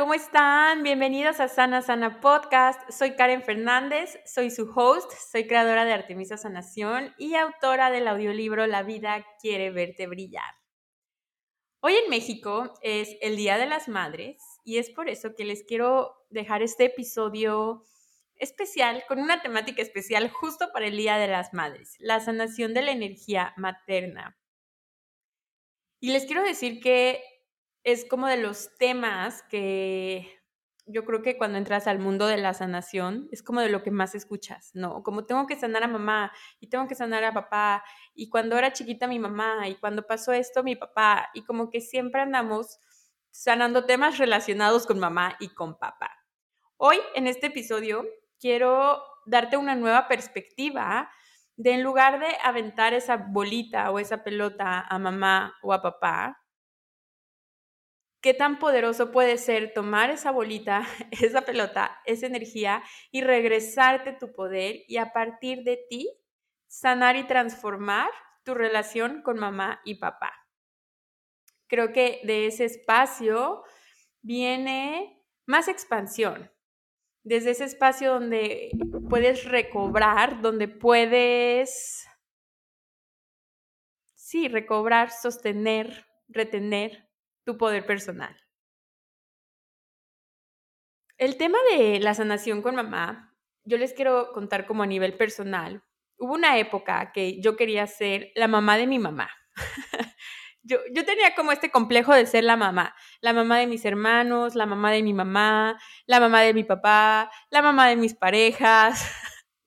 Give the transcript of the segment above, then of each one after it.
¿Cómo están? Bienvenidos a Sana Sana Podcast. Soy Karen Fernández, soy su host, soy creadora de Artemisa Sanación y autora del audiolibro La vida quiere verte brillar. Hoy en México es el Día de las Madres y es por eso que les quiero dejar este episodio especial con una temática especial justo para el Día de las Madres, la sanación de la energía materna. Y les quiero decir que es como de los temas que yo creo que cuando entras al mundo de la sanación es como de lo que más escuchas, ¿no? Como tengo que sanar a mamá y tengo que sanar a papá y cuando era chiquita mi mamá y cuando pasó esto mi papá y como que siempre andamos sanando temas relacionados con mamá y con papá. Hoy en este episodio quiero darte una nueva perspectiva de en lugar de aventar esa bolita o esa pelota a mamá o a papá, qué tan poderoso puede ser tomar esa bolita, esa pelota, esa energía y regresarte tu poder y a partir de ti sanar y transformar tu relación con mamá y papá. Creo que de ese espacio viene más expansión, desde ese espacio donde puedes recobrar, donde puedes, sí, recobrar, sostener, retener tu poder personal. El tema de la sanación con mamá, yo les quiero contar como a nivel personal. Hubo una época que yo quería ser la mamá de mi mamá. yo, yo tenía como este complejo de ser la mamá, la mamá de mis hermanos, la mamá de mi mamá, la mamá de mi papá, la mamá de mis parejas.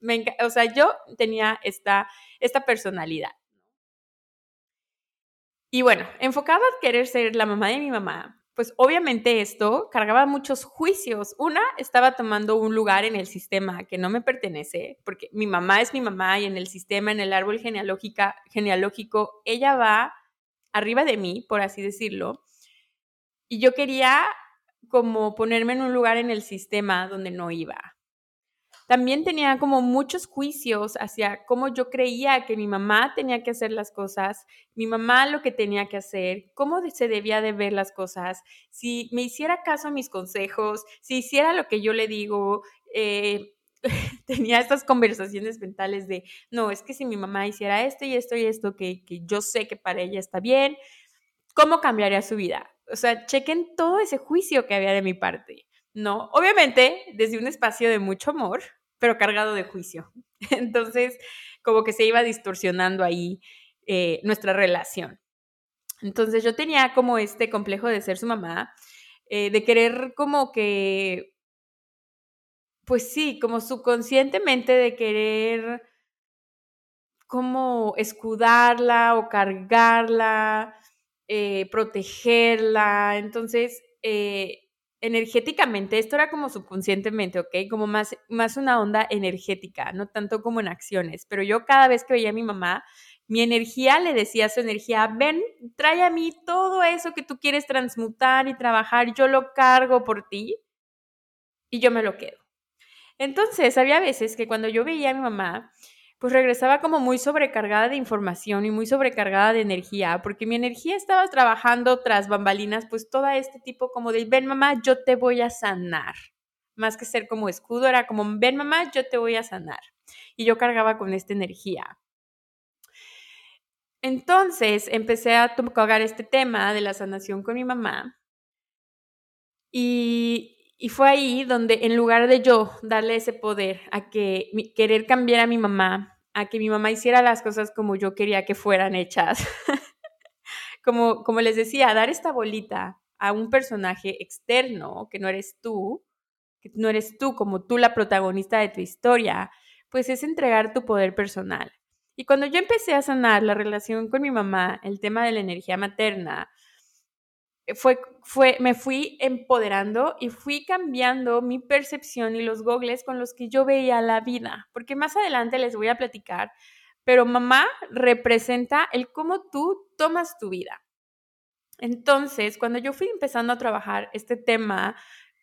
o sea, yo tenía esta, esta personalidad. Y bueno, enfocada a querer ser la mamá de mi mamá, pues obviamente esto cargaba muchos juicios. Una, estaba tomando un lugar en el sistema que no me pertenece, porque mi mamá es mi mamá y en el sistema, en el árbol genealógico, ella va arriba de mí, por así decirlo. Y yo quería como ponerme en un lugar en el sistema donde no iba también tenía como muchos juicios hacia cómo yo creía que mi mamá tenía que hacer las cosas, mi mamá lo que tenía que hacer, cómo se debía de ver las cosas, si me hiciera caso a mis consejos, si hiciera lo que yo le digo. Eh, tenía estas conversaciones mentales de, no, es que si mi mamá hiciera esto y esto y esto, que, que yo sé que para ella está bien, ¿cómo cambiaría su vida? O sea, chequen todo ese juicio que había de mi parte. ¿No? Obviamente desde un espacio de mucho amor, pero cargado de juicio. Entonces, como que se iba distorsionando ahí eh, nuestra relación. Entonces yo tenía como este complejo de ser su mamá, eh, de querer como que, pues sí, como subconscientemente de querer como escudarla o cargarla, eh, protegerla. Entonces, energéticamente, esto era como subconscientemente, ¿ok? Como más, más una onda energética, no tanto como en acciones, pero yo cada vez que veía a mi mamá, mi energía le decía a su energía, ven, trae a mí todo eso que tú quieres transmutar y trabajar, yo lo cargo por ti y yo me lo quedo. Entonces, había veces que cuando yo veía a mi mamá, pues regresaba como muy sobrecargada de información y muy sobrecargada de energía, porque mi energía estaba trabajando tras bambalinas, pues todo este tipo como de, ven mamá, yo te voy a sanar. Más que ser como escudo, era como, ven mamá, yo te voy a sanar. Y yo cargaba con esta energía. Entonces empecé a tocar este tema de la sanación con mi mamá. Y, y fue ahí donde en lugar de yo darle ese poder a que querer cambiar a mi mamá a que mi mamá hiciera las cosas como yo quería que fueran hechas. como, como les decía, dar esta bolita a un personaje externo que no eres tú, que no eres tú como tú la protagonista de tu historia, pues es entregar tu poder personal. Y cuando yo empecé a sanar la relación con mi mamá, el tema de la energía materna, fue, fue, me fui empoderando y fui cambiando mi percepción y los gogles con los que yo veía la vida, porque más adelante les voy a platicar, pero mamá representa el cómo tú tomas tu vida. Entonces, cuando yo fui empezando a trabajar este tema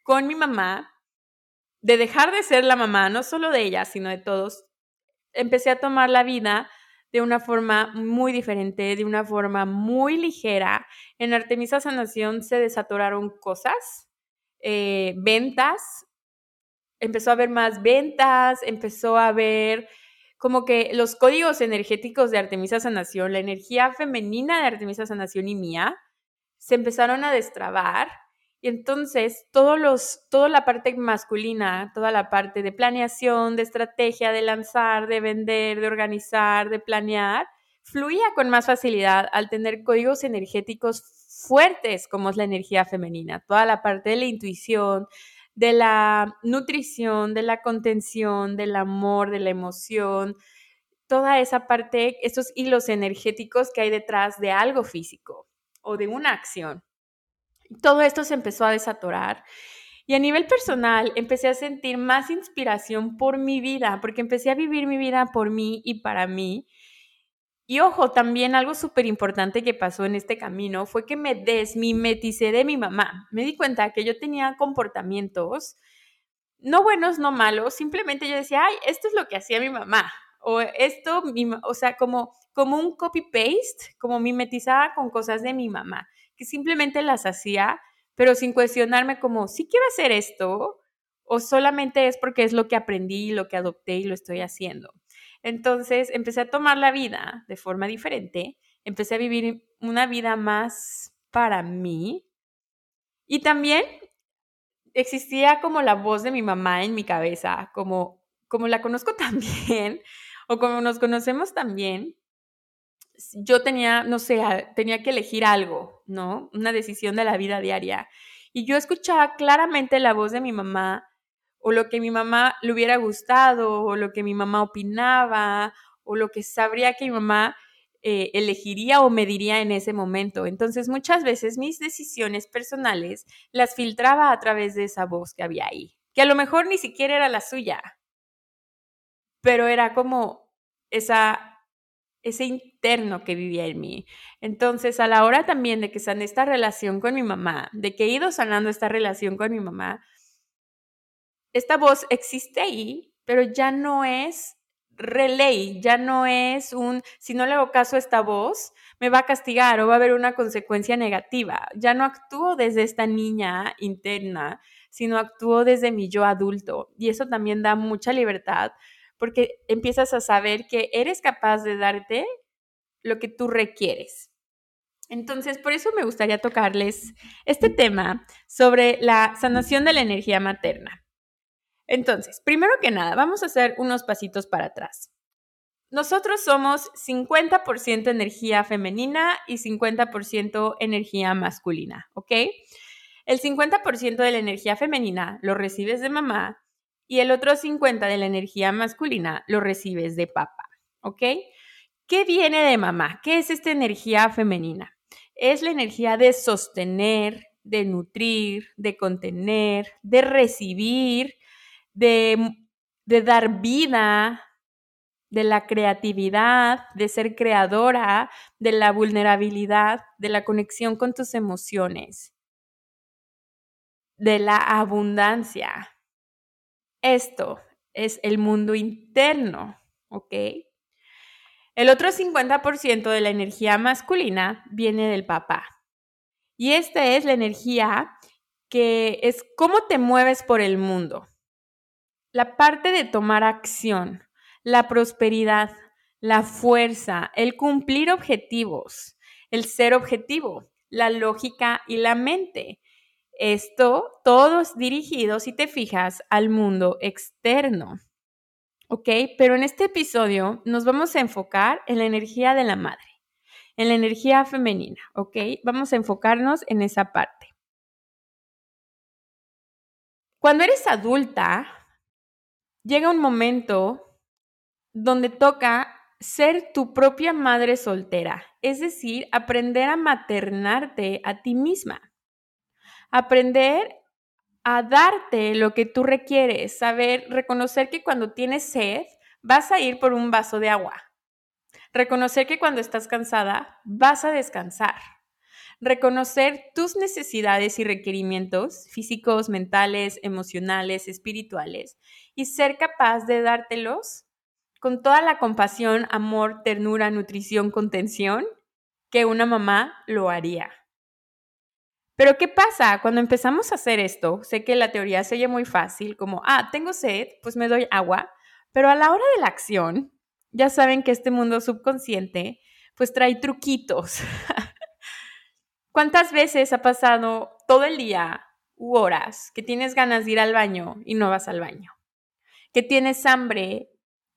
con mi mamá, de dejar de ser la mamá, no solo de ella, sino de todos, empecé a tomar la vida de una forma muy diferente, de una forma muy ligera. En Artemisa Sanación se desatoraron cosas, eh, ventas, empezó a haber más ventas, empezó a haber como que los códigos energéticos de Artemisa Sanación, la energía femenina de Artemisa Sanación y mía, se empezaron a destrabar y entonces todos los, toda la parte masculina, toda la parte de planeación, de estrategia, de lanzar, de vender, de organizar, de planear, fluía con más facilidad al tener códigos energéticos fuertes como es la energía femenina. Toda la parte de la intuición, de la nutrición, de la contención, del amor, de la emoción, toda esa parte, esos hilos energéticos que hay detrás de algo físico o de una acción todo esto se empezó a desatorar. Y a nivel personal, empecé a sentir más inspiración por mi vida, porque empecé a vivir mi vida por mí y para mí. Y ojo, también algo súper importante que pasó en este camino fue que me desmimeticé de mi mamá. Me di cuenta que yo tenía comportamientos, no buenos, no malos, simplemente yo decía, ay, esto es lo que hacía mi mamá. O esto, o sea, como, como un copy-paste, como mimetizaba con cosas de mi mamá que simplemente las hacía, pero sin cuestionarme como, si quiero hacer esto, o solamente es porque es lo que aprendí, lo que adopté y lo estoy haciendo. Entonces empecé a tomar la vida de forma diferente, empecé a vivir una vida más para mí y también existía como la voz de mi mamá en mi cabeza, como, como la conozco también o como nos conocemos también, yo tenía, no sé, tenía que elegir algo, ¿no? Una decisión de la vida diaria. Y yo escuchaba claramente la voz de mi mamá o lo que mi mamá le hubiera gustado o lo que mi mamá opinaba o lo que sabría que mi mamá eh, elegiría o me diría en ese momento. Entonces muchas veces mis decisiones personales las filtraba a través de esa voz que había ahí, que a lo mejor ni siquiera era la suya, pero era como esa ese interno que vivía en mí. Entonces, a la hora también de que sané esta relación con mi mamá, de que he ido sanando esta relación con mi mamá, esta voz existe ahí, pero ya no es relay, ya no es un, si no le hago caso a esta voz, me va a castigar o va a haber una consecuencia negativa. Ya no actúo desde esta niña interna, sino actúo desde mi yo adulto. Y eso también da mucha libertad porque empiezas a saber que eres capaz de darte lo que tú requieres. Entonces, por eso me gustaría tocarles este tema sobre la sanación de la energía materna. Entonces, primero que nada, vamos a hacer unos pasitos para atrás. Nosotros somos 50% energía femenina y 50% energía masculina, ¿ok? El 50% de la energía femenina lo recibes de mamá y el otro 50 de la energía masculina lo recibes de papá, ¿ok? ¿Qué viene de mamá? ¿Qué es esta energía femenina? Es la energía de sostener, de nutrir, de contener, de recibir, de, de dar vida, de la creatividad, de ser creadora, de la vulnerabilidad, de la conexión con tus emociones, de la abundancia, esto es el mundo interno, ¿ok? El otro 50% de la energía masculina viene del papá. Y esta es la energía que es cómo te mueves por el mundo. La parte de tomar acción, la prosperidad, la fuerza, el cumplir objetivos, el ser objetivo, la lógica y la mente. Esto, todos dirigidos, si te fijas, al mundo externo. ¿Ok? Pero en este episodio nos vamos a enfocar en la energía de la madre, en la energía femenina. ¿Ok? Vamos a enfocarnos en esa parte. Cuando eres adulta, llega un momento donde toca ser tu propia madre soltera, es decir, aprender a maternarte a ti misma. Aprender a darte lo que tú requieres, saber reconocer que cuando tienes sed vas a ir por un vaso de agua. Reconocer que cuando estás cansada vas a descansar. Reconocer tus necesidades y requerimientos físicos, mentales, emocionales, espirituales y ser capaz de dártelos con toda la compasión, amor, ternura, nutrición, contención que una mamá lo haría. Pero ¿qué pasa cuando empezamos a hacer esto? Sé que la teoría se oye muy fácil, como, ah, tengo sed, pues me doy agua, pero a la hora de la acción, ya saben que este mundo subconsciente, pues trae truquitos. ¿Cuántas veces ha pasado todo el día u horas que tienes ganas de ir al baño y no vas al baño? Que tienes hambre,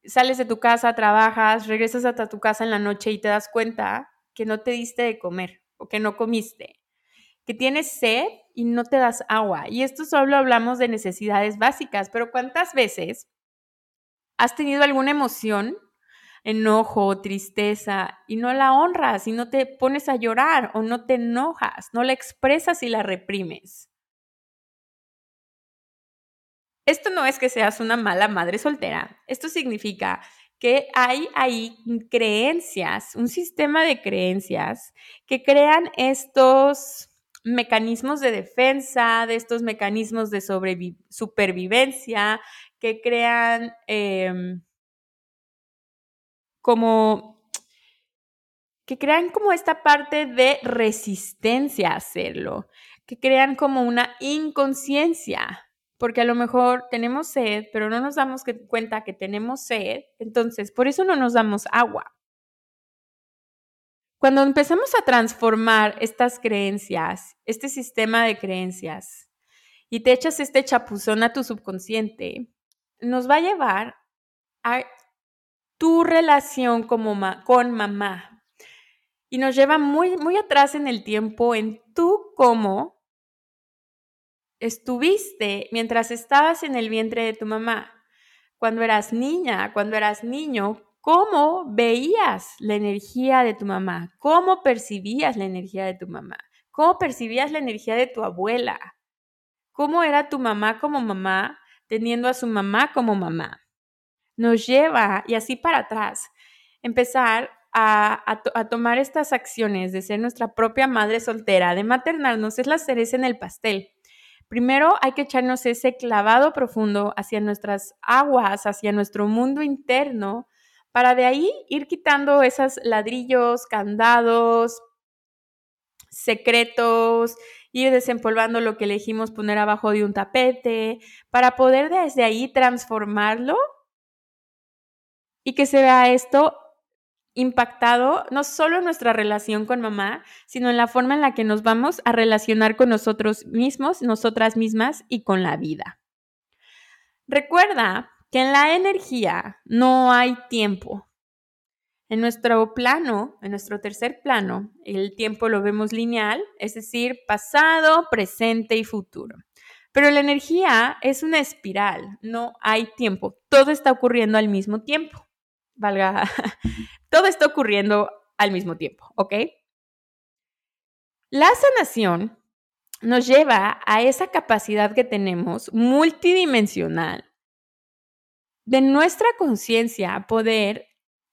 sales de tu casa, trabajas, regresas hasta tu casa en la noche y te das cuenta que no te diste de comer o que no comiste que tienes sed y no te das agua. Y esto solo hablamos de necesidades básicas, pero ¿cuántas veces has tenido alguna emoción, enojo, tristeza, y no la honras y no te pones a llorar o no te enojas, no la expresas y la reprimes? Esto no es que seas una mala madre soltera, esto significa que hay ahí creencias, un sistema de creencias que crean estos mecanismos de defensa, de estos mecanismos de supervivencia que crean em, como que crean como esta parte de resistencia a hacerlo, que crean como una inconsciencia, porque a lo mejor tenemos sed, pero no nos damos cuenta que tenemos sed, entonces por eso no nos damos agua. Cuando empezamos a transformar estas creencias, este sistema de creencias, y te echas este chapuzón a tu subconsciente, nos va a llevar a tu relación con mamá. Y nos lleva muy, muy atrás en el tiempo en tú cómo estuviste mientras estabas en el vientre de tu mamá. Cuando eras niña, cuando eras niño, cómo veías la energía de tu mamá, cómo percibías la energía de tu mamá, cómo percibías la energía de tu abuela, cómo era tu mamá como mamá teniendo a su mamá como mamá. Nos lleva, y así para atrás, empezar a, tomar estas acciones de ser nuestra propia madre soltera, de maternarnos, es la cereza en el pastel. Primero hay que echarnos ese clavado profundo hacia nuestras aguas, hacia nuestro mundo interno, para de ahí ir quitando esos ladrillos, candados, secretos, ir desempolvando lo que elegimos poner abajo de un tapete, para poder desde ahí transformarlo y que se vea esto impactado no solo en nuestra relación con mamá, sino en la forma en la que nos vamos a relacionar con nosotros mismos, nosotras mismas y con la vida. Recuerda que en la energía no hay tiempo. En nuestro plano, en nuestro tercer plano, el tiempo lo vemos lineal, es decir, pasado, presente y futuro. Pero la energía es una espiral, no hay tiempo, todo está ocurriendo al mismo tiempo. Valga, todo está ocurriendo al mismo tiempo, ¿ok? La sanación nos lleva a esa capacidad que tenemos multidimensional de nuestra conciencia poder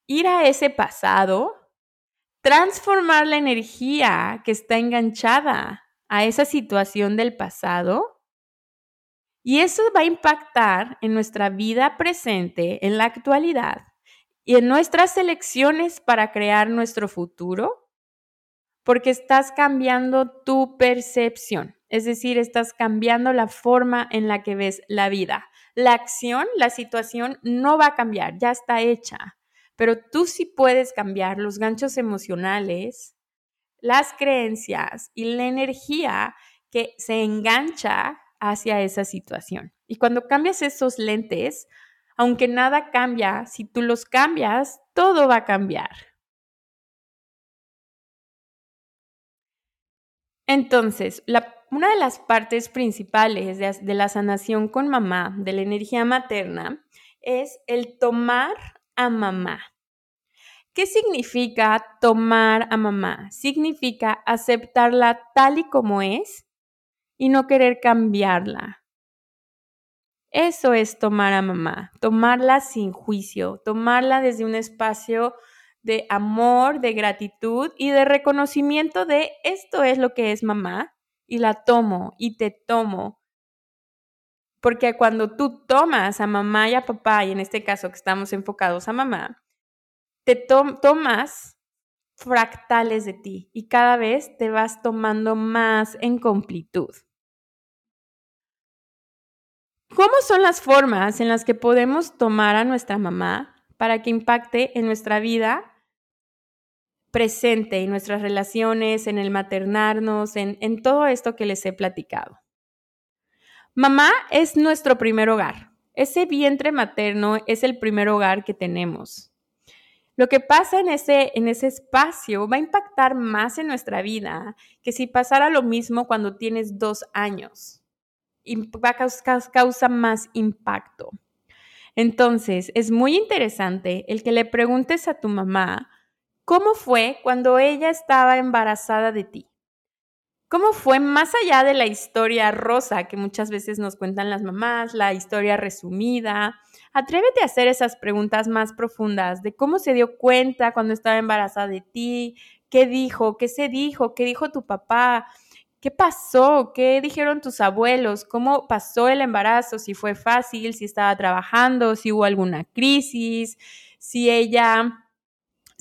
ir a ese pasado, transformar la energía que está enganchada a esa situación del pasado y eso va a impactar en nuestra vida presente, en la actualidad y en nuestras elecciones para crear nuestro futuro, porque estás cambiando tu percepción, es decir, estás cambiando la forma en la que ves la vida. La acción, la situación no va a cambiar, ya está hecha, pero tú sí puedes cambiar los ganchos emocionales, las creencias y la energía que se engancha hacia esa situación. Y cuando cambias esos lentes, aunque nada cambia, si tú los cambias, todo va a cambiar. Entonces, la una de las partes principales de, la sanación con mamá, de la energía materna, es el tomar a mamá. ¿Qué significa tomar a mamá? Significa aceptarla tal y como es y no querer cambiarla. Eso es tomar a mamá, tomarla sin juicio, tomarla desde un espacio de amor, de gratitud y de reconocimiento de esto es lo que es mamá y la tomo y te tomo. Porque cuando tú tomas a mamá y a papá, y en este caso que estamos enfocados a mamá, te tomas fractales de ti y cada vez te vas tomando más en completud. ¿Cómo son las formas en las que podemos tomar a nuestra mamá para que impacte en nuestra vida presente, en nuestras relaciones, en el maternarnos, en, en todo esto que les he platicado? Mamá es nuestro primer hogar. Ese vientre materno es el primer hogar que tenemos. Lo que pasa en ese, en ese espacio va a impactar más en nuestra vida que si pasara lo mismo cuando tienes dos años va a causa más impacto. Entonces, es muy interesante el que le preguntes a tu mamá cómo fue cuando ella estaba embarazada de ti. ¿Cómo fue más allá de la historia rosa que muchas veces nos cuentan las mamás, la historia resumida? Atrévete a hacer esas preguntas más profundas de cómo se dio cuenta cuando estaba embarazada de ti, qué dijo, qué se dijo, qué dijo tu papá, ¿Qué pasó? ¿Qué dijeron tus abuelos? ¿Cómo pasó el embarazo? Si fue fácil, si estaba trabajando, si hubo alguna crisis, si ella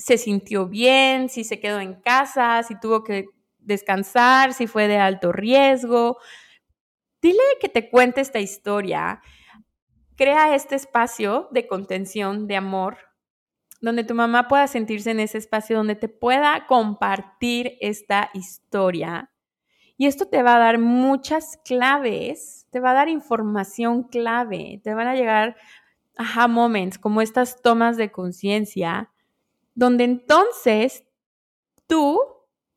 se sintió bien, si se quedó en casa, si tuvo que descansar, si fue de alto riesgo. Dile que te cuente esta historia. Crea este espacio de contención, de amor, donde tu mamá pueda sentirse en ese espacio, donde te pueda compartir esta historia y esto te va a dar muchas claves, te va a dar información clave, te van a llegar aha moments, como estas tomas de conciencia, donde entonces tú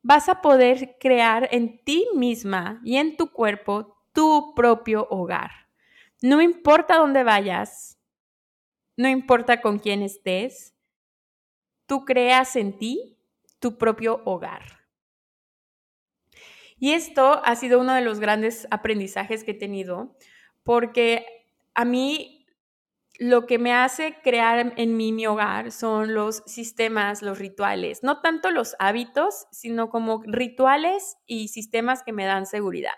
vas a poder crear en ti misma y en tu cuerpo tu propio hogar. No importa dónde vayas, no importa con quién estés, tú creas en ti tu propio hogar. Y esto ha sido uno de los grandes aprendizajes que he tenido, porque a mí lo que me hace crear en mí mi hogar son los sistemas, los rituales, no tanto los hábitos, sino como rituales y sistemas que me dan seguridad.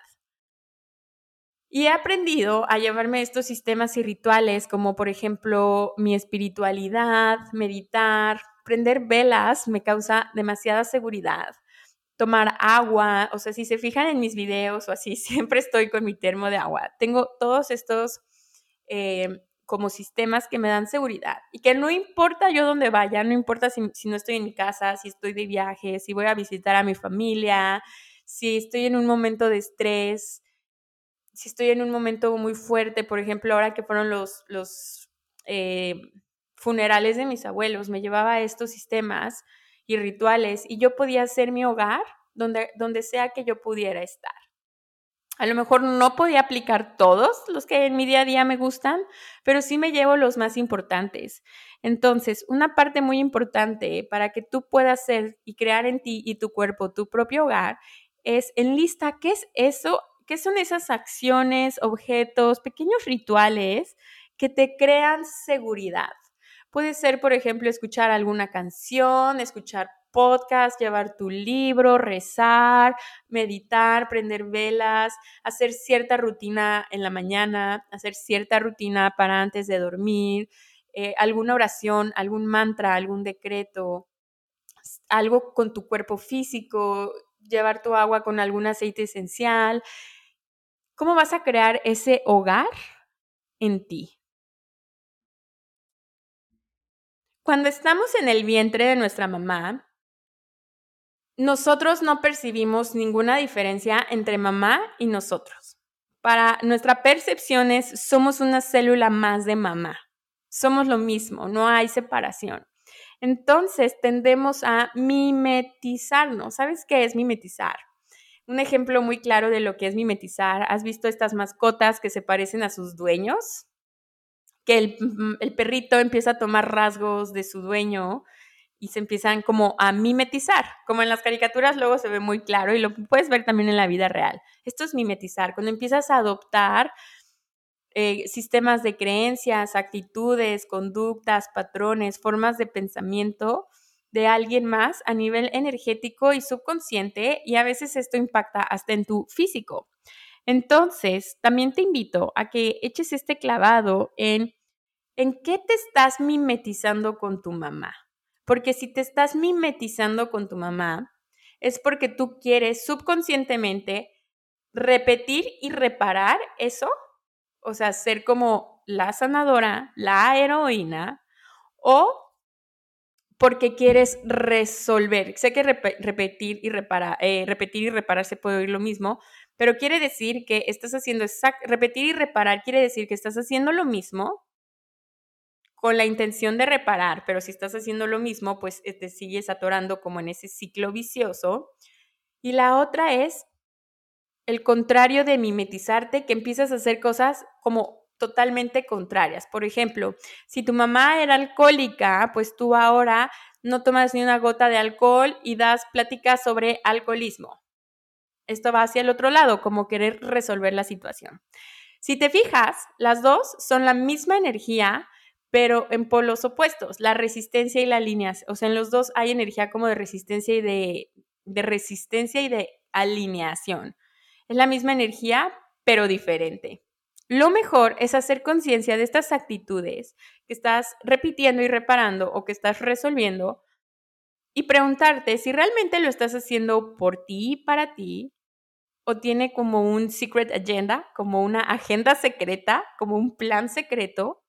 Y he aprendido a llevarme estos sistemas y rituales como por ejemplo mi espiritualidad, meditar, prender velas me causa demasiada seguridad tomar agua, o sea, si se fijan en mis videos o así, siempre estoy con mi termo de agua. Tengo todos estos eh, como sistemas que me dan seguridad y que no importa yo dónde vaya, no importa si, si no estoy en mi casa, si estoy de viaje, si voy a visitar a mi familia, si estoy en un momento de estrés, si estoy en un momento muy fuerte, por ejemplo, ahora que fueron los, los eh, funerales de mis abuelos, me llevaba estos sistemas y rituales y yo podía hacer mi hogar donde, donde sea que yo pudiera estar. A lo mejor no podía aplicar todos los que en mi día a día me gustan, pero sí me llevo los más importantes. Entonces, una parte muy importante para que tú puedas ser y crear en ti y tu cuerpo tu propio hogar es en lista qué es eso, qué son esas acciones, objetos, pequeños rituales que te crean seguridad. Puede ser, por ejemplo, escuchar alguna canción, escuchar podcast, llevar tu libro, rezar, meditar, prender velas, hacer cierta rutina en la mañana, hacer cierta rutina para antes de dormir, eh, alguna oración, algún mantra, algún decreto, algo con tu cuerpo físico, llevar tu agua con algún aceite esencial. ¿Cómo vas a crear ese hogar en ti? Cuando estamos en el vientre de nuestra mamá, nosotros no percibimos ninguna diferencia entre mamá y nosotros. Para nuestra percepción es, somos una célula más de mamá. Somos lo mismo, no hay separación. Entonces tendemos a mimetizarnos. ¿Sabes qué es mimetizar? Un ejemplo muy claro de lo que es mimetizar. ¿Has visto estas mascotas que se parecen a sus dueños? que el, perrito empieza a tomar rasgos de su dueño y se empiezan como a mimetizar, como en las caricaturas luego se ve muy claro y lo puedes ver también en la vida real. Esto es mimetizar, cuando empiezas a adoptar eh, sistemas de creencias, actitudes, conductas, patrones, formas de pensamiento de alguien más a nivel energético y subconsciente y a veces esto impacta hasta en tu físico. Entonces, también te invito a que eches este clavado en en qué te estás mimetizando con tu mamá. Porque si te estás mimetizando con tu mamá, es porque tú quieres subconscientemente repetir y reparar eso, o sea, ser como la sanadora, la heroína, o porque quieres resolver. Sé que repetir y reparar, eh, repetir y se puede oír lo mismo, pero quiere decir que estás haciendo repetir y reparar quiere decir que estás haciendo lo mismo con la intención de reparar, pero si estás haciendo lo mismo, pues eh, te sigues atorando como en ese ciclo vicioso. Y la otra es el contrario de mimetizarte, que empiezas a hacer cosas como totalmente contrarias. Por ejemplo, si tu mamá era alcohólica, pues tú ahora no tomas ni una gota de alcohol y das pláticas sobre alcoholismo. Esto va hacia el otro lado, como querer resolver la situación. Si te fijas, las dos son la misma energía, pero en polos opuestos, la resistencia y la alineación. O sea, en los dos hay energía como de resistencia y de, de resistencia y de alineación. Es la misma energía, pero diferente. Lo mejor es hacer conciencia de estas actitudes que estás repitiendo y reparando o que estás resolviendo y preguntarte si realmente lo estás haciendo por ti, para ti, o tiene como un secret agenda, como una agenda secreta, como un plan secreto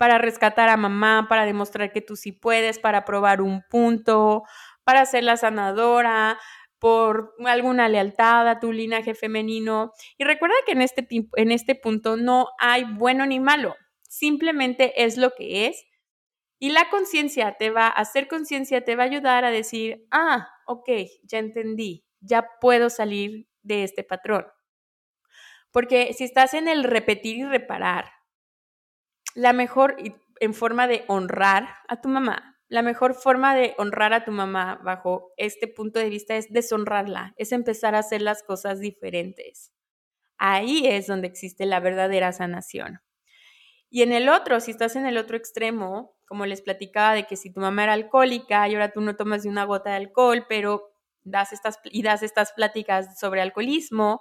para rescatar a mamá, para demostrar que tú sí puedes, para probar un punto, para ser la sanadora, por alguna lealtad a tu linaje femenino. Y recuerda que en este, en este punto no hay bueno ni malo, simplemente es lo que es. Y la conciencia te va a hacer conciencia, te va a ayudar a decir, ah, ok, ya entendí, ya puedo salir de este patrón. Porque si estás en el repetir y reparar, la mejor, en forma de honrar a tu mamá, la mejor forma de honrar a tu mamá bajo este punto de vista es deshonrarla, es empezar a hacer las cosas diferentes. Ahí es donde existe la verdadera sanación. Y en el otro, si estás en el otro extremo, como les platicaba de que si tu mamá era alcohólica y ahora tú no tomas ni una gota de alcohol, pero das estas y das estas pláticas sobre alcoholismo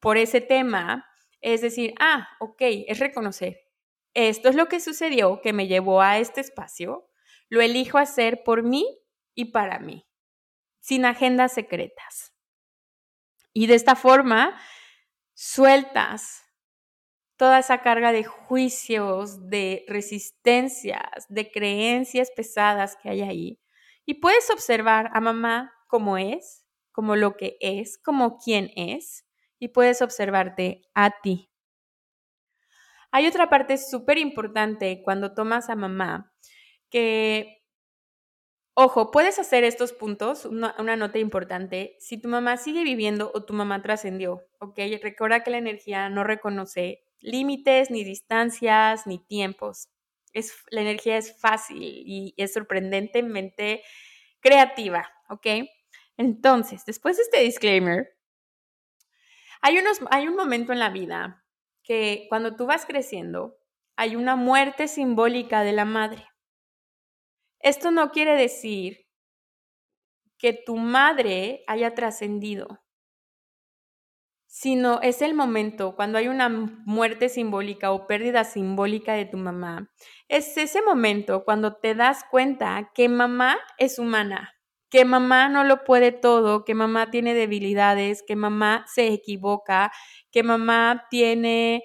por ese tema, es decir, ah, ok, es reconocer. Esto es lo que sucedió que me llevó a este espacio lo elijo hacer por mí y para mí, sin agendas secretas. Y de esta forma, sueltas toda esa carga de juicios, de resistencias, de creencias pesadas que hay ahí. Y puedes observar a mamá como es, como lo que es, como quien es, y puedes observarte a ti. Hay otra parte súper importante cuando tomas a mamá que, ojo, puedes hacer estos puntos, una, nota importante, si tu mamá sigue viviendo o tu mamá trascendió, ¿ok? Recuerda que la energía no reconoce límites, ni distancias, ni tiempos. Es, la energía es fácil y es sorprendentemente creativa, ¿ok? Entonces, después de este disclaimer, hay, unos, hay un momento en la vida que cuando tú vas creciendo, hay una muerte simbólica de la madre. Esto no quiere decir que tu madre haya trascendido, sino es el momento cuando hay una muerte simbólica o pérdida simbólica de tu mamá. Es ese momento cuando te das cuenta que mamá es humana, que mamá no lo puede todo, que mamá tiene debilidades, que mamá se equivoca, que mamá tiene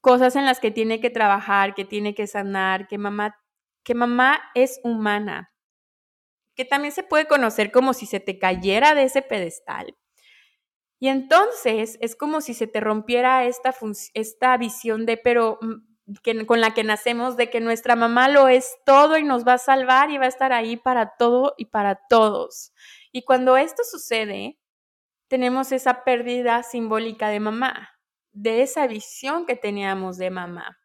cosas en las que tiene que trabajar, que tiene que sanar, que mamá que mamá es humana, que también se puede conocer como si se te cayera de ese pedestal. Y entonces es como si se te rompiera esta, esta visión de, pero mm, con la que nacemos, de que nuestra mamá lo es todo y nos va a salvar y va a estar ahí para todo y para todos. Y cuando esto sucede, tenemos esa pérdida simbólica de mamá, de esa visión que teníamos de mamá.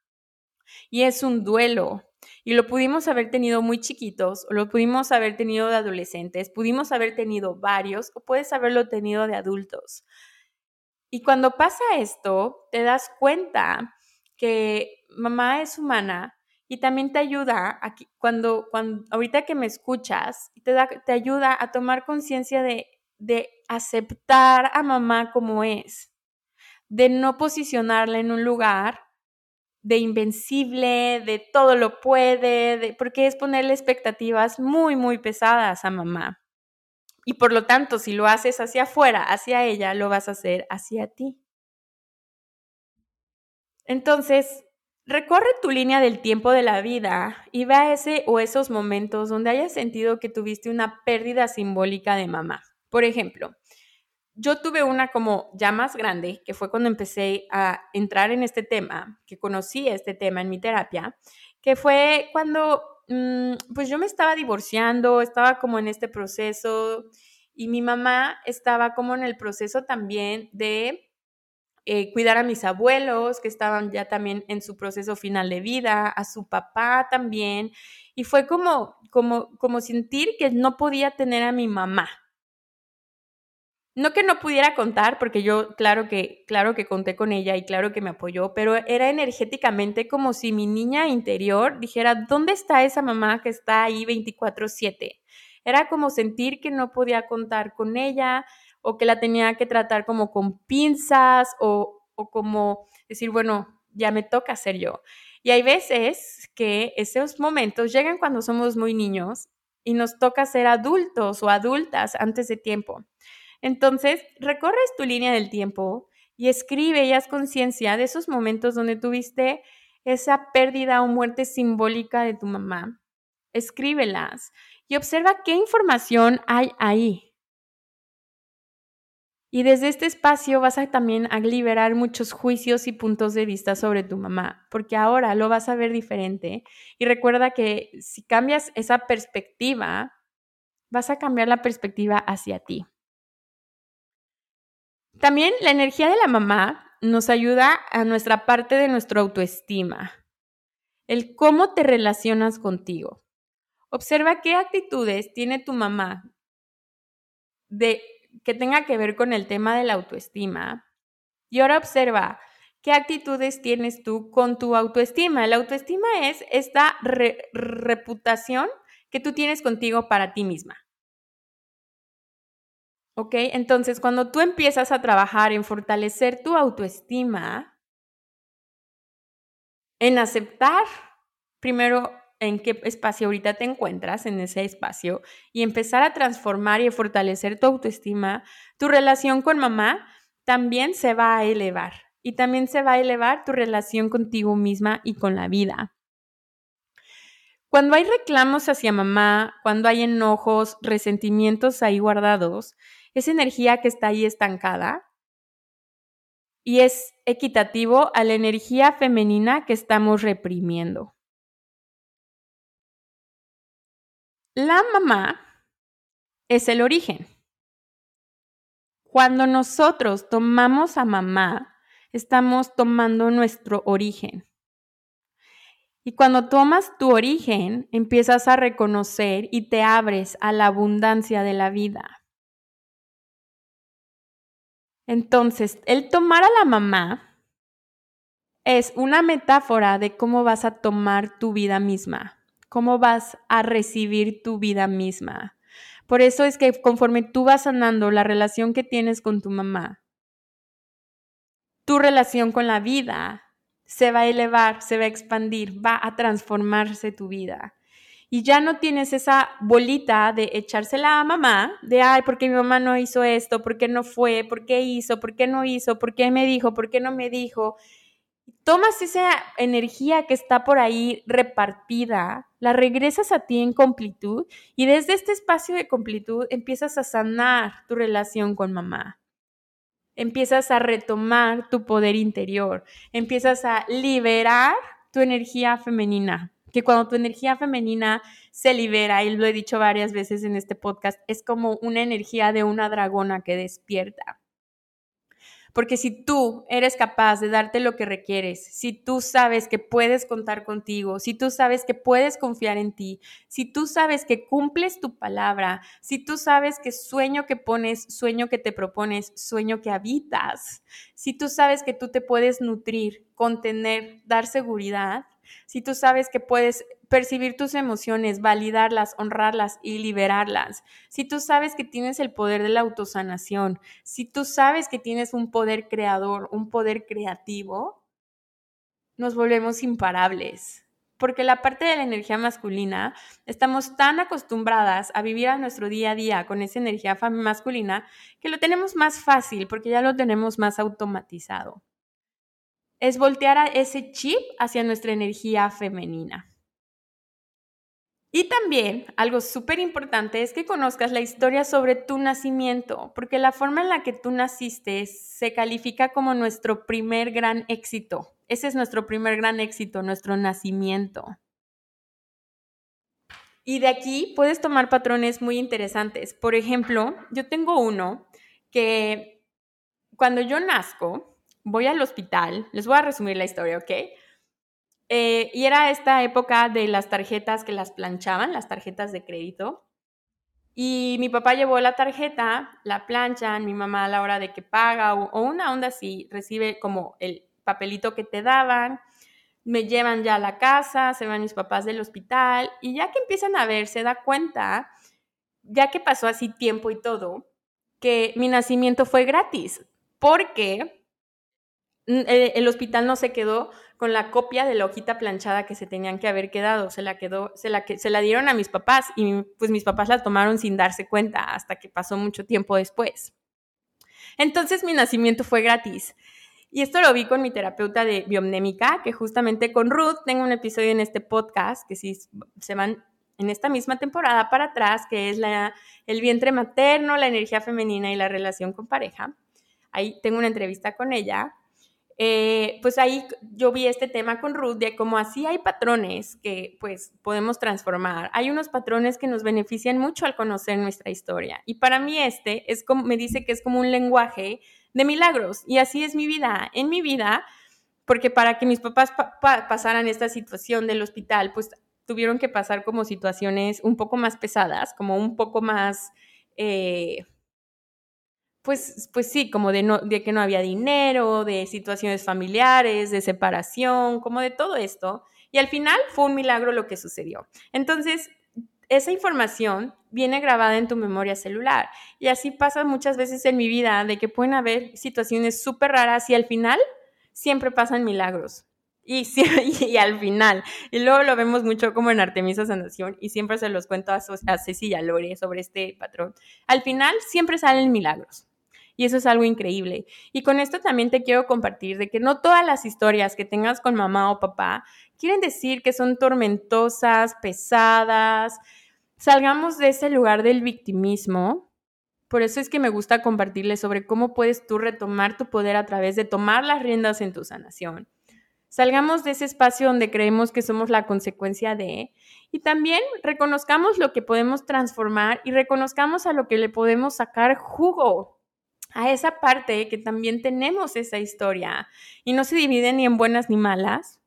Y es un duelo, Y lo pudimos haber tenido muy chiquitos, o lo pudimos haber tenido de adolescentes, pudimos haber tenido varios, o puedes haberlo tenido de adultos. Y cuando pasa esto, te das cuenta que mamá es humana y también te ayuda aquí, cuando, cuando ahorita que me escuchas, te, da, te ayuda a tomar conciencia de, de aceptar a mamá como es, de no posicionarla en un lugar de invencible, de todo lo puede, de, porque es ponerle expectativas muy, muy pesadas a mamá. Y por lo tanto, si lo haces hacia afuera, hacia ella, lo vas a hacer hacia ti. Entonces, recorre tu línea del tiempo de la vida y ve ese o esos momentos donde hayas sentido que tuviste una pérdida simbólica de mamá. Por ejemplo, yo tuve una como ya más grande, que fue cuando empecé a entrar en este tema, que conocí este tema en mi terapia, que fue cuando mm, pues yo me estaba divorciando, estaba como en este proceso y mi mamá estaba como en el proceso también de eh, cuidar a mis abuelos, que estaban ya también en su proceso final de vida, a su papá también, y fue como, como, como sentir que no podía tener a mi mamá, no que no pudiera contar, porque yo claro que, claro que conté con ella y claro que me apoyó, pero era energéticamente como si mi niña interior dijera, ¿dónde está esa mamá que está ahí 24/7? Era como sentir que no podía contar con ella o que la tenía que tratar como con pinzas o, o como decir, bueno, ya me toca ser yo. Y hay veces que esos momentos llegan cuando somos muy niños y nos toca ser adultos o adultas antes de tiempo. Entonces, recorres tu línea del tiempo y escribe y haz conciencia de esos momentos donde tuviste esa pérdida o muerte simbólica de tu mamá. Escríbelas y observa qué información hay ahí. Y desde este espacio vas a también a liberar muchos juicios y puntos de vista sobre tu mamá, porque ahora lo vas a ver diferente. Y recuerda que si cambias esa perspectiva, vas a cambiar la perspectiva hacia ti. También la energía de la mamá nos ayuda a nuestra parte de nuestra autoestima, el cómo te relacionas contigo. Observa qué actitudes tiene tu mamá de que tenga que ver con el tema de la autoestima. Y ahora observa qué actitudes tienes tú con tu autoestima. La autoestima es esta reputación que tú tienes contigo para ti misma. ¿Ok? Entonces, cuando tú empiezas a trabajar en fortalecer tu autoestima, en aceptar primero en qué espacio ahorita te encuentras en ese espacio y empezar a transformar y a fortalecer tu autoestima, tu relación con mamá también se va a elevar y también se va a elevar tu relación contigo misma y con la vida. Cuando hay reclamos hacia mamá, cuando hay enojos, resentimientos ahí guardados, esa energía que está ahí estancada y es equitativo a la energía femenina que estamos reprimiendo. La mamá es el origen. Cuando nosotros tomamos a mamá, estamos tomando nuestro origen. Y cuando tomas tu origen, empiezas a reconocer y te abres a la abundancia de la vida. Entonces, el tomar a la mamá es una metáfora de cómo vas a tomar tu vida misma, cómo vas a recibir tu vida misma. Por eso es que conforme tú vas sanando la relación que tienes con tu mamá, tu relación con la vida se va a elevar, se va a expandir, va a transformarse tu vida y ya no tienes esa bolita de echársela a mamá, de, ay, ¿por qué mi mamá no hizo esto? ¿Por qué no fue? ¿Por qué hizo? ¿Por qué no hizo? ¿Por qué me dijo? ¿Por qué no me dijo? Tomas esa energía que está por ahí repartida, la regresas a ti en completud y desde este espacio de completud empiezas a sanar tu relación con mamá. Empiezas a retomar tu poder interior, empiezas a liberar tu energía femenina, que cuando tu energía femenina se libera, y lo he dicho varias veces en este podcast, es como una energía de una dragona que despierta. Porque si tú eres capaz de darte lo que requieres, si tú sabes que puedes contar contigo, si tú sabes que puedes confiar en ti, si tú sabes que cumples tu palabra, si tú sabes que sueño que pones, sueño que te propones, sueño que habitas, si tú sabes que tú te puedes nutrir, contener, dar seguridad, si tú sabes que puedes percibir tus emociones, validarlas, honrarlas y liberarlas, si tú sabes que tienes el poder de la autosanación, si tú sabes que tienes un poder creador, un poder creativo, nos volvemos imparables. Porque la parte de la energía masculina, estamos tan acostumbradas a vivir a nuestro día a día con esa energía masculina que lo tenemos más fácil porque ya lo tenemos más automatizado es voltear a ese chip hacia nuestra energía femenina. Y también algo súper importante es que conozcas la historia sobre tu nacimiento, porque la forma en la que tú naciste se califica como nuestro primer gran éxito. Ese es nuestro primer gran éxito, nuestro nacimiento. Y de aquí puedes tomar patrones muy interesantes. Por ejemplo, yo tengo uno que cuando yo nazco, voy al hospital, les voy a resumir la historia, ¿ok? Eh, y era esta época de las tarjetas que las planchaban, las tarjetas de crédito. Y mi papá llevó la tarjeta, la planchan, mi mamá a la hora de que paga o, una onda así, recibe como el papelito que te daban, me llevan ya a la casa, se van mis papás del hospital y ya que empiezan a ver, se da cuenta, ya que pasó así tiempo y todo, que mi nacimiento fue gratis, porque el, hospital no se quedó con la copia de la hojita planchada que se tenían que haber quedado, se la quedó, se la, dieron a mis papás y pues mis papás la tomaron sin darse cuenta hasta que pasó mucho tiempo después. Entonces mi nacimiento fue gratis. Y esto lo vi con mi terapeuta de biomnémica, que justamente con Ruth tengo un episodio en este podcast, que si se van en esta misma temporada para atrás, que es el vientre materno, la energía femenina y la relación con pareja. Ahí tengo una entrevista con ella eh, pues ahí yo vi este tema con Ruth de cómo así hay patrones que pues podemos transformar. Hay unos patrones que nos benefician mucho al conocer nuestra historia. Y para mí este es como, me dice que es como un lenguaje de milagros. Y así es mi vida. En mi vida, porque para que mis papás pasaran esta situación del hospital, pues tuvieron que pasar como situaciones un poco más pesadas, como un poco más... Eh, pues, pues sí, como de, que no había dinero, de situaciones familiares, de separación, como de todo esto. Y al final fue un milagro lo que sucedió. Entonces, esa información viene grabada en tu memoria celular. Y así pasa muchas veces en mi vida, de que pueden haber situaciones súper raras y al final siempre pasan milagros. Y, al final, y luego lo vemos mucho como en Artemisa Sanación, y siempre se los cuento a, a Ceci Lore sobre este patrón. Al final siempre salen milagros. Y eso es algo increíble. Y con esto también te quiero compartir de que no todas las historias que tengas con mamá o papá quieren decir que son tormentosas, pesadas. Salgamos de ese lugar del victimismo. Por eso es que me gusta compartirles sobre cómo puedes tú retomar tu poder a través de tomar las riendas en tu sanación. Salgamos de ese espacio donde creemos que somos la consecuencia de, y también reconozcamos lo que podemos transformar y reconozcamos a lo que le podemos sacar jugo a esa parte que también tenemos esa historia y no se divide ni en buenas ni malas,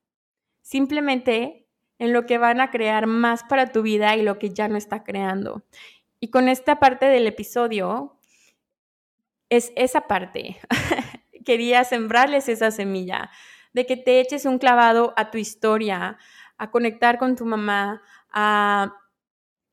simplemente en lo que van a crear más para tu vida y lo que ya no está creando. Y con esta parte del episodio, es esa parte. Quería sembrarles esa semilla de que te eches un clavado a tu historia, a conectar con tu mamá, a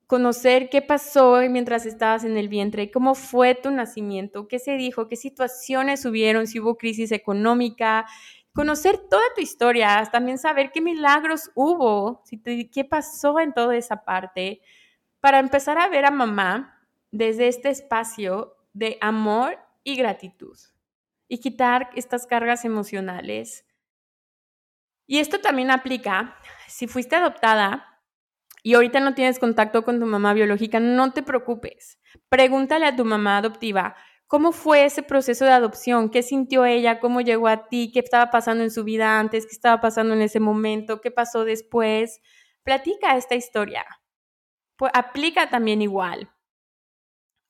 conocer qué pasó mientras estabas en el vientre, cómo fue tu nacimiento, qué se dijo, qué situaciones hubieron, si hubo crisis económica, conocer toda tu historia, también saber qué milagros hubo, qué pasó en toda esa parte, para empezar a ver a mamá desde este espacio de amor y gratitud y quitar estas cargas emocionales. Y esto también aplica si fuiste adoptada y ahorita no tienes contacto con tu mamá biológica, no te preocupes. Pregúntale a tu mamá adoptiva cómo fue ese proceso de adopción, qué sintió ella, cómo llegó a ti, qué estaba pasando en su vida antes, qué estaba pasando en ese momento, qué pasó después. Platica esta historia. Aplica también igual.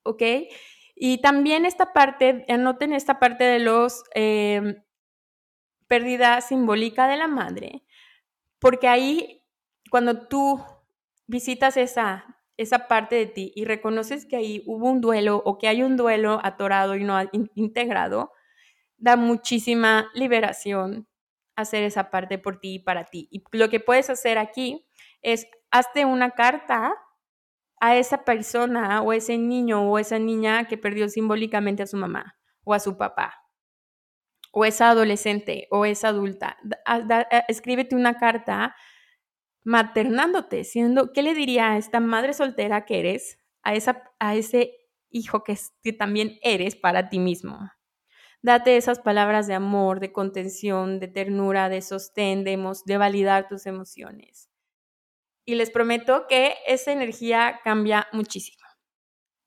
¿Ok? Y también esta parte, anoten esta parte de los eh, pérdida simbólica de la madre, porque ahí cuando tú visitas esa, esa parte de ti y reconoces que ahí hubo un duelo o que hay un duelo atorado y no integrado, da muchísima liberación hacer esa parte por ti y para ti. Y lo que puedes hacer aquí es hazte una carta a esa persona o ese niño o esa niña que perdió simbólicamente a su mamá o a su papá o esa adolescente o esa adulta. escríbete una carta maternándote, siendo, ¿qué le diría a esta madre soltera que eres, a, esa, a ese hijo que, también eres para ti mismo? Date esas palabras de amor, de contención, de ternura, de sostén, de, de validar tus emociones. Y les prometo que esa energía cambia muchísimo.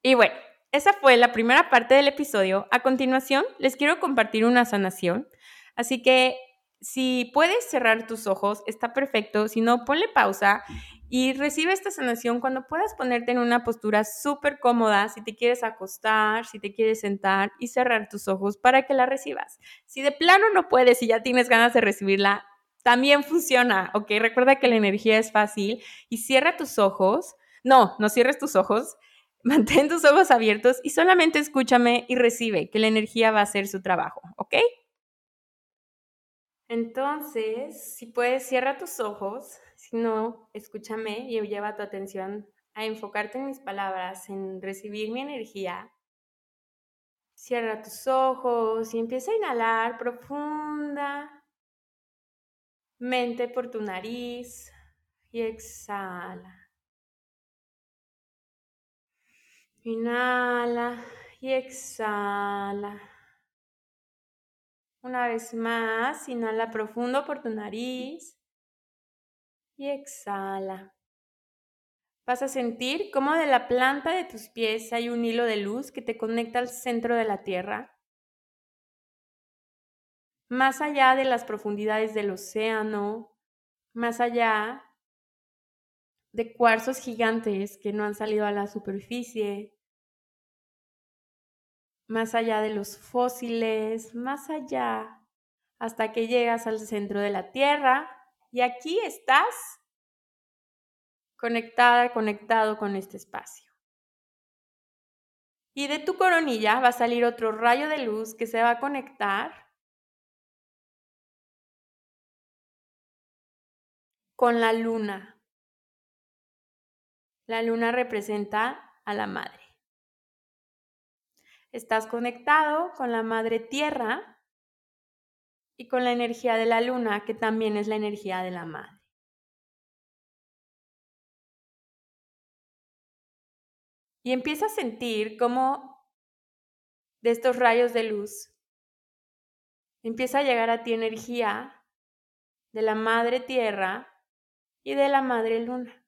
Y bueno, esa fue la primera parte del episodio. A continuación, les quiero compartir una sanación. Así que si puedes cerrar tus ojos, está perfecto. Si no, ponle pausa y recibe esta sanación cuando puedas ponerte en una postura súper cómoda, si te quieres acostar, si te quieres sentar y cerrar tus ojos para que la recibas. Si de plano no puedes y ya tienes ganas de recibirla, también funciona, ¿ok? Recuerda que la energía es fácil y cierra tus ojos. No, no cierres tus ojos. Mantén tus ojos abiertos y solamente escúchame y recibe que la energía va a hacer su trabajo, ¿ok? Entonces, si puedes, cierra tus ojos si no, escúchame y lleva tu atención a enfocarte en mis palabras, en recibir mi energía. Cierra tus ojos y empieza a inhalar profunda mente por tu nariz y exhala. Inhala y exhala. Una vez más, inhala profundo por tu nariz y exhala. Vas a sentir cómo de la planta de tus pies hay un hilo de luz que te conecta al centro de la Tierra. Más allá de las profundidades del océano, más allá de cuarzos gigantes que no han salido a la superficie, más allá de los fósiles, más allá, hasta que llegas al centro de la Tierra y aquí estás conectada, conectado con este espacio. Y de tu coronilla va a salir otro rayo de luz que se va a conectar con la luna. La luna representa a la madre. Estás conectado con la madre tierra y con la energía de la luna, que también es la energía de la madre. Y empieza a sentir cómo de estos rayos de luz empieza a llegar a ti energía de la madre tierra y de la madre luna.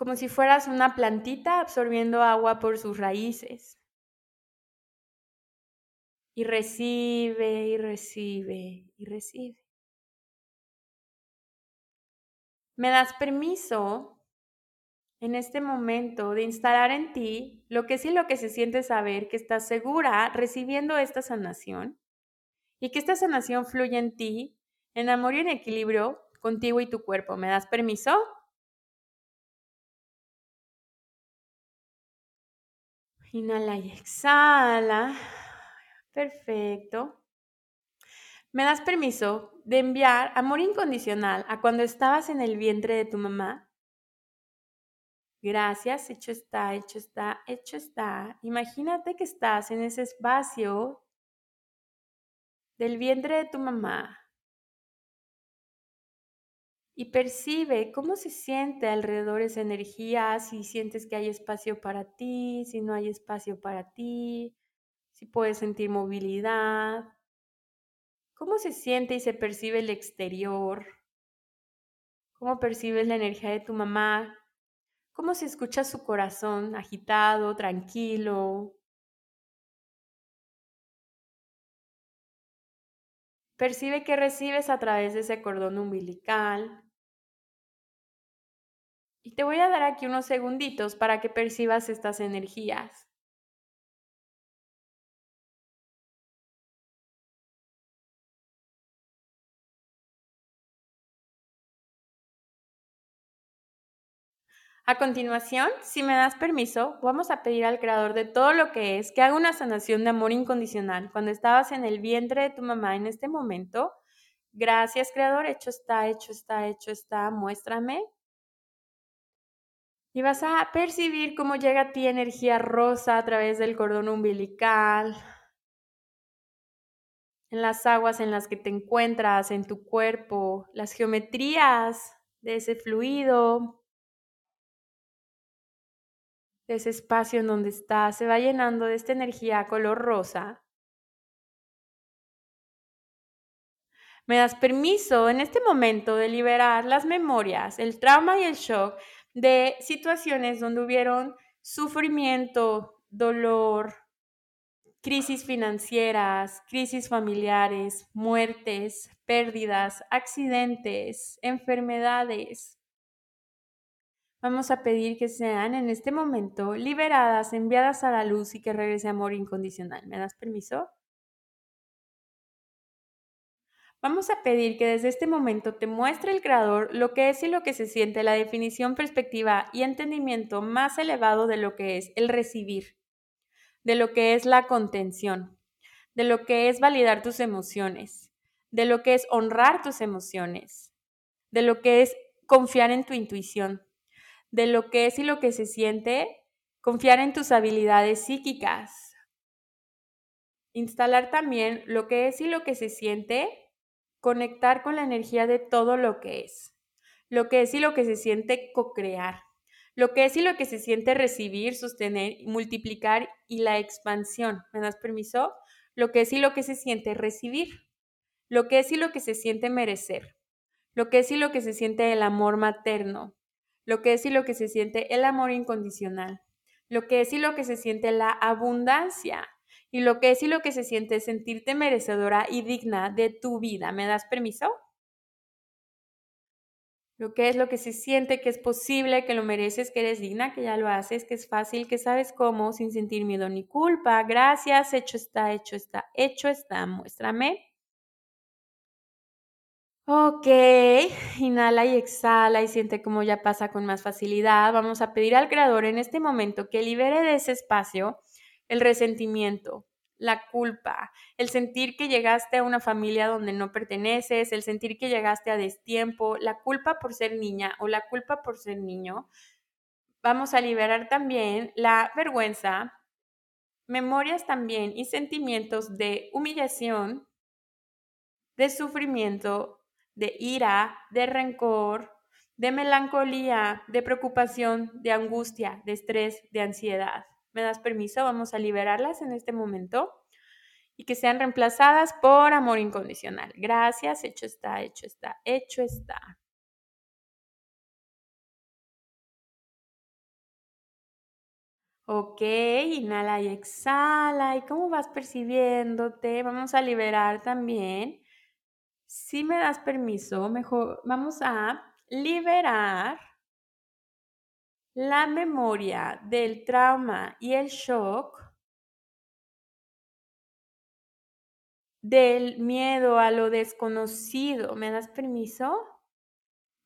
Como si fueras una plantita absorbiendo agua por sus raíces y recibe y recibe y recibe. Me das permiso en este momento de instalar en ti lo que sí lo que se siente saber que estás segura recibiendo esta sanación y que esta sanación fluye en ti en amor y en equilibrio contigo y tu cuerpo. ¿Me das permiso? Inhala y exhala. Perfecto. ¿Me das permiso de enviar amor incondicional a cuando estabas en el vientre de tu mamá? Gracias, hecho está, hecho está, hecho está. Imagínate que estás en ese espacio del vientre de tu mamá y percibe cómo se siente alrededor esa energía, si sientes que hay espacio para ti, si no hay espacio para ti, si puedes sentir movilidad, cómo se siente y se percibe el exterior, cómo percibes la energía de tu mamá, cómo se escucha su corazón agitado, tranquilo. Percibe que recibes a través de ese cordón umbilical. Y te voy a dar aquí unos segunditos para que percibas estas energías. A continuación, si me das permiso, vamos a pedir al creador de todo lo que es que haga una sanación de amor incondicional cuando estabas en el vientre de tu mamá en este momento. Gracias, creador, hecho está, hecho está, hecho está, muéstrame. Y vas a percibir cómo llega a ti energía rosa a través del cordón umbilical, en las aguas en las que te encuentras, en tu cuerpo, las geometrías de ese fluido, ese espacio en donde está, se va llenando de esta energía color rosa. Me das permiso en este momento de liberar las memorias, el trauma y el shock de situaciones donde hubieron sufrimiento, dolor, crisis financieras, crisis familiares, muertes, pérdidas, accidentes, enfermedades, Vamos a pedir que sean en este momento liberadas, enviadas a la luz y que regrese amor incondicional. ¿Me das permiso? Vamos a pedir que desde este momento te muestre el Creador lo que es y lo que se siente, la definición, perspectiva y entendimiento más elevado de lo que es el recibir, de lo que es la contención, de lo que es validar tus emociones, de lo que es honrar tus emociones, de lo que es confiar en tu intuición, de lo que es y lo que se siente, confiar en tus habilidades psíquicas, instalar también lo que es y lo que se siente, conectar con la energía de todo lo que es, lo que es y lo que se siente co-crear, lo que es y lo que se siente recibir, sostener, multiplicar y la expansión. ¿Me das permiso? Lo que es y lo que se siente recibir, lo que es y lo que se siente merecer, lo que es y lo que se siente el amor materno, lo que es y lo que se siente el amor incondicional, lo que es y lo que se siente la abundancia, y lo que es y lo que se siente sentirte merecedora y digna de tu vida. ¿Me das permiso? Lo que es lo que se siente que es posible, que lo mereces, que eres digna, que ya lo haces, que es fácil, que sabes cómo, sin sentir miedo ni culpa. Gracias, hecho está, hecho está, hecho está. Muéstrame. Ok, inhala y exhala y siente cómo ya pasa con más facilidad. Vamos a pedir al creador en este momento que libere de ese espacio el resentimiento, la culpa, el sentir que llegaste a una familia donde no perteneces, el sentir que llegaste a destiempo, la culpa por ser niña o la culpa por ser niño. Vamos a liberar también la vergüenza, memorias también y sentimientos de humillación, de sufrimiento, de ira, de rencor, de melancolía, de preocupación, de angustia, de estrés, de ansiedad. ¿Me das permiso? Vamos a liberarlas en este momento y que sean reemplazadas por amor incondicional. Gracias, hecho está, hecho está, hecho está. Ok, inhala y exhala. ¿Y cómo vas percibiéndote? Vamos a liberar también si me das permiso, mejor vamos a liberar la memoria del trauma y el shock del miedo a lo desconocido. ¿Me das permiso?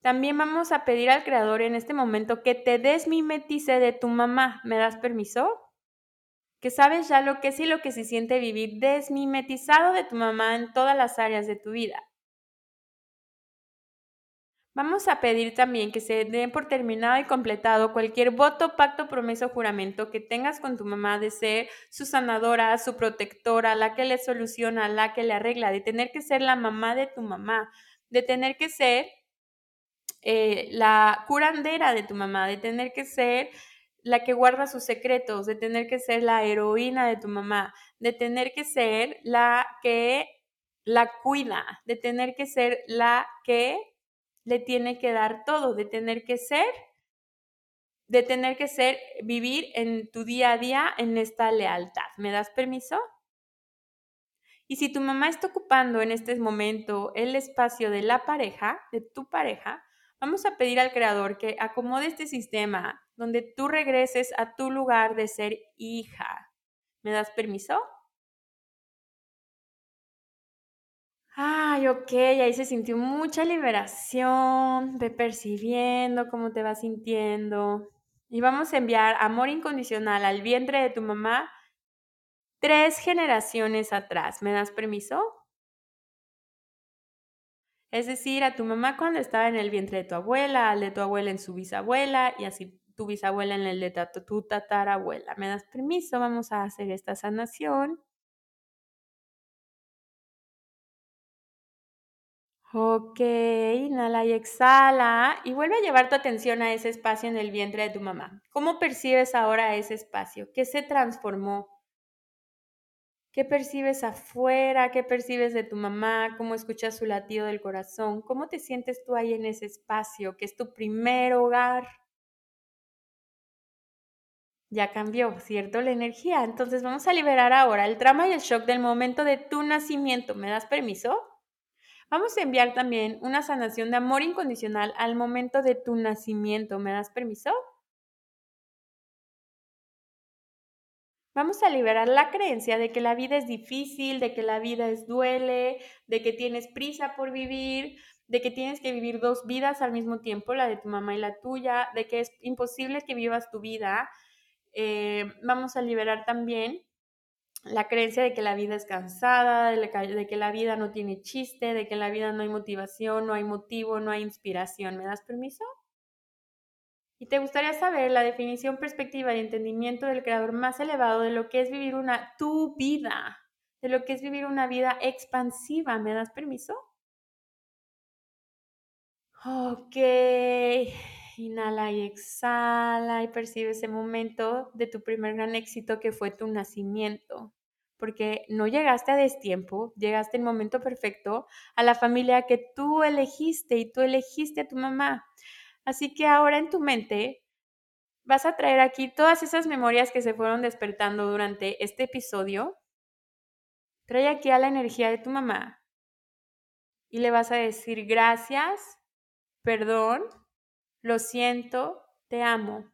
También vamos a pedir al creador en este momento que te desmimetice de tu mamá. ¿Me das permiso? Que sabes ya lo que es y lo que se siente vivir desmimetizado de tu mamá en todas las áreas de tu vida. Vamos a pedir también que se den por terminado y completado cualquier voto, pacto, promesa o juramento que tengas con tu mamá de ser su sanadora, su protectora, la que le soluciona, la que le arregla, de tener que ser la mamá de tu mamá, de tener que ser eh, la curandera de tu mamá, de tener que ser la que guarda sus secretos, de tener que ser la heroína de tu mamá, de tener que ser la que la cuida, de tener que ser la que le tiene que dar todo, de tener que ser, de tener que ser, vivir en tu día a día en esta lealtad. ¿Me das permiso? Y si tu mamá está ocupando en este momento el espacio de la pareja, de tu pareja, Vamos a pedir al Creador que acomode este sistema donde tú regreses a tu lugar de ser hija. ¿Me das permiso? Ay, ok, ahí se sintió mucha liberación, ve percibiendo cómo te vas sintiendo. Y vamos a enviar amor incondicional al vientre de tu mamá tres generaciones atrás. ¿Me das permiso? Es decir, a tu mamá cuando estaba en el vientre de tu abuela, al de tu abuela en su bisabuela y así tu bisabuela en el de tu tatarabuela. ¿Me das permiso? Vamos a hacer esta sanación. Ok, inhala y exhala y vuelve a llevar tu atención a ese espacio en el vientre de tu mamá. ¿Cómo percibes ahora ese espacio? ¿Qué se transformó? ¿Qué percibes afuera? ¿Qué percibes de tu mamá? ¿Cómo escuchas su latido del corazón? ¿Cómo te sientes tú ahí en ese espacio que es tu primer hogar? Ya cambió, ¿cierto? La energía. Entonces vamos a liberar ahora el trauma y el shock del momento de tu nacimiento. ¿Me das permiso? Vamos a enviar también una sanación de amor incondicional al momento de tu nacimiento. ¿Me das permiso? Vamos a liberar la creencia de que la vida es difícil, de que la vida es duele, de que tienes prisa por vivir, de que tienes que vivir dos vidas al mismo tiempo, la de tu mamá y la tuya, de que es imposible que vivas tu vida. Eh, vamos a liberar también la creencia de que la vida es cansada, de que la vida no tiene chiste, de que la vida no hay motivación, no hay motivo, no hay inspiración. ¿Me das permiso? Y te gustaría saber la definición, perspectiva y entendimiento del creador más elevado de lo que es vivir una tu vida, de lo que es vivir una vida expansiva. ¿Me das permiso? Ok. Inhala y exhala y percibe ese momento de tu primer gran éxito que fue tu nacimiento. Porque no llegaste a destiempo, llegaste en momento perfecto a la familia que tú elegiste y tú elegiste a tu mamá. Así que ahora en tu mente vas a traer aquí todas esas memorias que se fueron despertando durante este episodio. Trae aquí a la energía de tu mamá y le vas a decir gracias, perdón, lo siento, te amo.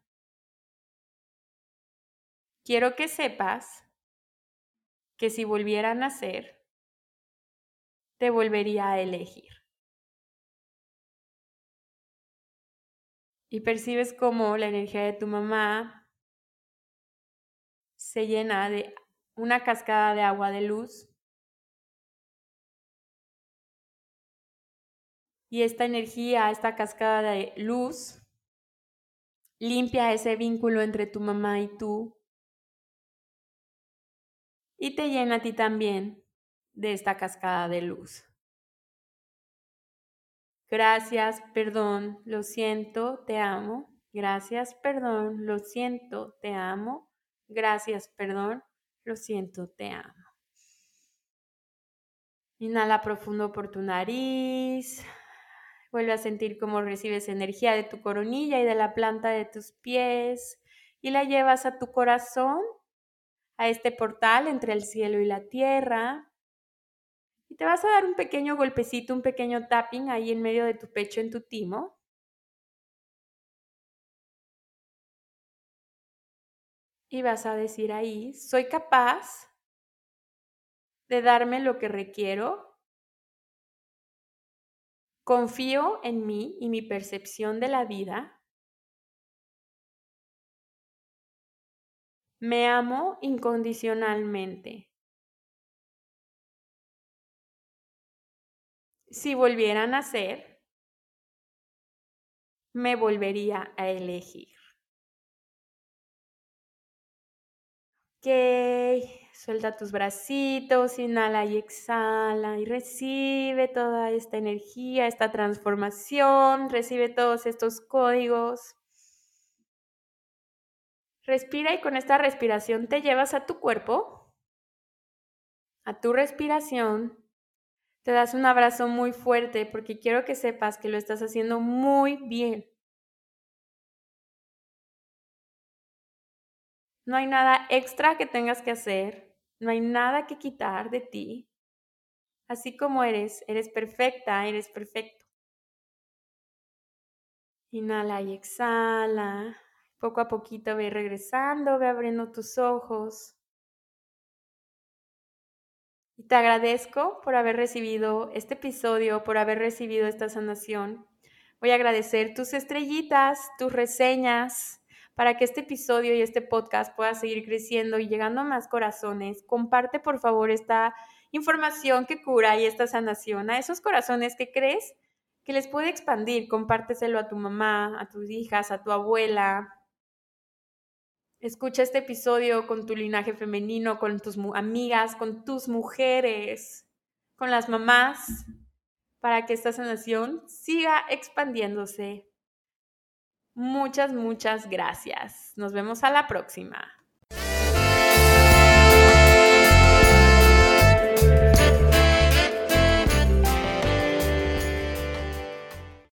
Quiero que sepas que si volviera a nacer, te volvería a elegir. Y percibes cómo la energía de tu mamá se llena de una cascada de agua de luz. Y esta energía, esta cascada de luz, limpia ese vínculo entre tu mamá y tú y te llena a ti también de esta cascada de luz. Gracias, perdón, lo siento, te amo. Gracias, perdón, lo siento, te amo. Gracias, perdón, lo siento, te amo. Inhala profundo por tu nariz. Vuelve a sentir cómo recibes energía de tu coronilla y de la planta de tus pies y la llevas a tu corazón a este portal entre el cielo y la tierra. Y te vas a dar un pequeño golpecito, un pequeño tapping ahí en medio de tu pecho, en tu timo. Y vas a decir ahí, soy capaz de darme lo que requiero. Confío en mí y mi percepción de la vida. Me amo incondicionalmente. Si volviera a nacer, me volvería a elegir. Ok, suelta tus bracitos, inhala y exhala y recibe toda esta energía, esta transformación, recibe todos estos códigos. Respira y con esta respiración te llevas a tu cuerpo, a tu respiración. Te das un abrazo muy fuerte porque quiero que sepas que lo estás haciendo muy bien. No hay nada extra que tengas que hacer, no hay nada que quitar de ti. Así como eres, eres perfecta, eres perfecto. Inhala y exhala. Poco a poquito ve regresando, ve abriendo tus ojos. Y te agradezco por haber recibido este episodio, por haber recibido esta sanación. Voy a agradecer tus estrellitas, tus reseñas, para que este episodio y este podcast pueda seguir creciendo y llegando a más corazones. Comparte por favor esta información que cura y esta sanación a esos corazones que crees que les puede expandir. Compárteselo a tu mamá, a tus hijas, a tu abuela. Escucha este episodio con tu linaje femenino, con tus amigas, con tus mujeres, con las mamás, para que esta sanación siga expandiéndose. Muchas, muchas gracias. Nos vemos a la próxima.